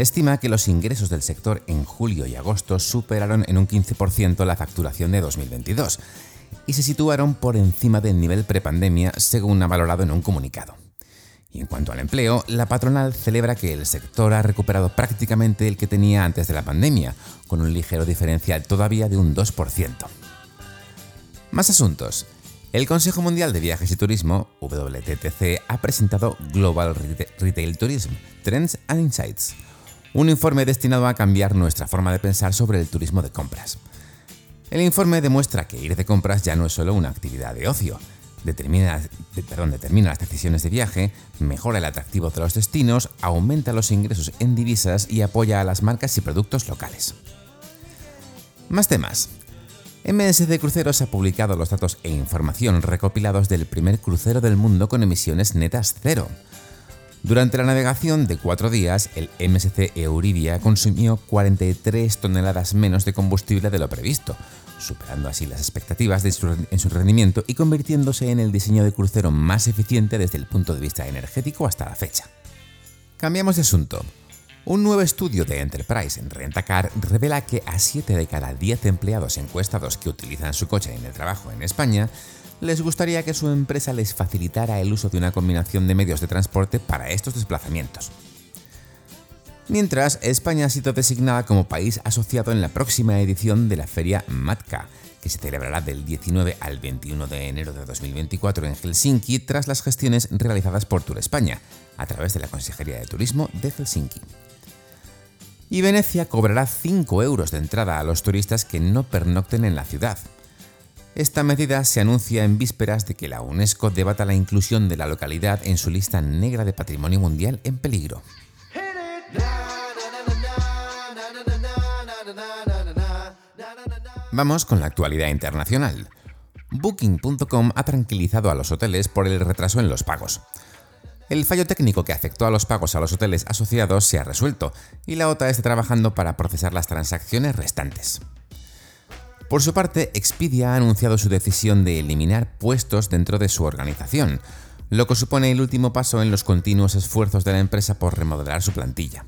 estima que los ingresos del sector en julio y agosto superaron en un 15% la facturación de 2022 y se situaron por encima del nivel prepandemia según ha valorado en un comunicado. Y en cuanto al empleo, la patronal celebra que el sector ha recuperado prácticamente el que tenía antes de la pandemia, con un ligero diferencial todavía de un 2%. Más asuntos. El Consejo Mundial de Viajes y Turismo, WTTC, ha presentado Global Retail Tourism, Trends and Insights, un informe destinado a cambiar nuestra forma de pensar sobre el turismo de compras. El informe demuestra que ir de compras ya no es solo una actividad de ocio, determina, determina las decisiones de viaje, mejora el atractivo de los destinos, aumenta los ingresos en divisas y apoya a las marcas y productos locales. Más temas. MSC Cruceros ha publicado los datos e información recopilados del primer crucero del mundo con emisiones netas cero. Durante la navegación de cuatro días, el MSC Euridia consumió 43 toneladas menos de combustible de lo previsto, superando así las expectativas en su rendimiento y convirtiéndose en el diseño de crucero más eficiente desde el punto de vista energético hasta la fecha. Cambiamos de asunto. Un nuevo estudio de Enterprise en Rentacar revela que a 7 de cada 10 empleados encuestados que utilizan su coche en el trabajo en España les gustaría que su empresa les facilitara el uso de una combinación de medios de transporte para estos desplazamientos. Mientras, España ha sido designada como país asociado en la próxima edición de la feria MATCA, que se celebrará del 19 al 21 de enero de 2024 en Helsinki tras las gestiones realizadas por Tour España, a través de la Consejería de Turismo de Helsinki. Y Venecia cobrará 5 euros de entrada a los turistas que no pernocten en la ciudad, esta medida se anuncia en vísperas de que la UNESCO debata la inclusión de la localidad en su lista negra de patrimonio mundial en peligro. Vamos con la actualidad internacional. Booking.com ha tranquilizado a los hoteles por el retraso en los pagos. El fallo técnico que afectó a los pagos a los hoteles asociados se ha resuelto y la OTA está trabajando para procesar las transacciones restantes. Por su parte, Expedia ha anunciado su decisión de eliminar puestos dentro de su organización, lo que supone el último paso en los continuos esfuerzos de la empresa por remodelar su plantilla.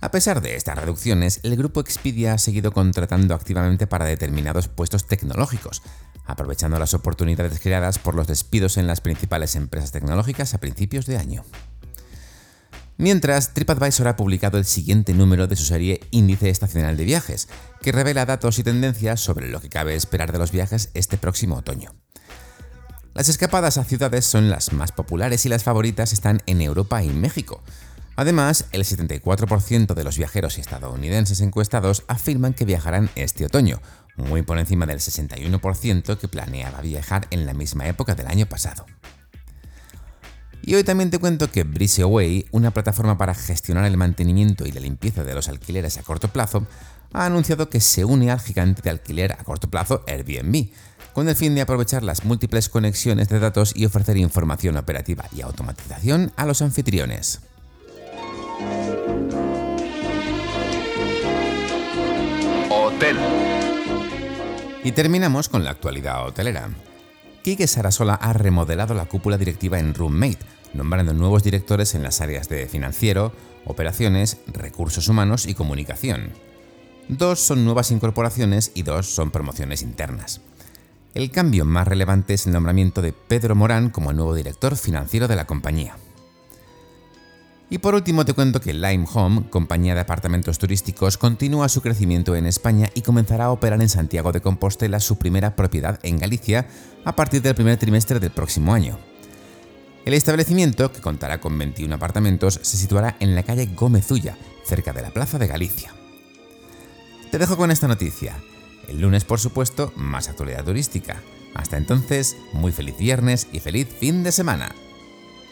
A pesar de estas reducciones, el grupo Expedia ha seguido contratando activamente para determinados puestos tecnológicos, aprovechando las oportunidades creadas por los despidos en las principales empresas tecnológicas a principios de año. Mientras, TripAdvisor ha publicado el siguiente número de su serie Índice Estacional de Viajes, que revela datos y tendencias sobre lo que cabe esperar de los viajes este próximo otoño. Las escapadas a ciudades son las más populares y las favoritas están en Europa y México. Además, el 74% de los viajeros estadounidenses encuestados afirman que viajarán este otoño, muy por encima del 61% que planeaba viajar en la misma época del año pasado. Y hoy también te cuento que Breezeaway, una plataforma para gestionar el mantenimiento y la limpieza de los alquileres a corto plazo, ha anunciado que se une al gigante de alquiler a corto plazo Airbnb, con el fin de aprovechar las múltiples conexiones de datos y ofrecer información operativa y automatización a los anfitriones. Hotel. Y terminamos con la actualidad hotelera. Kike Sarasola ha remodelado la cúpula directiva en Roommate, nombrando nuevos directores en las áreas de financiero, operaciones, recursos humanos y comunicación. Dos son nuevas incorporaciones y dos son promociones internas. El cambio más relevante es el nombramiento de Pedro Morán como nuevo director financiero de la compañía. Y por último te cuento que Lime Home, compañía de apartamentos turísticos, continúa su crecimiento en España y comenzará a operar en Santiago de Compostela su primera propiedad en Galicia a partir del primer trimestre del próximo año. El establecimiento, que contará con 21 apartamentos, se situará en la calle Gómezulla, cerca de la Plaza de Galicia. Te dejo con esta noticia. El lunes, por supuesto, más actualidad turística. Hasta entonces, muy feliz viernes y feliz fin de semana.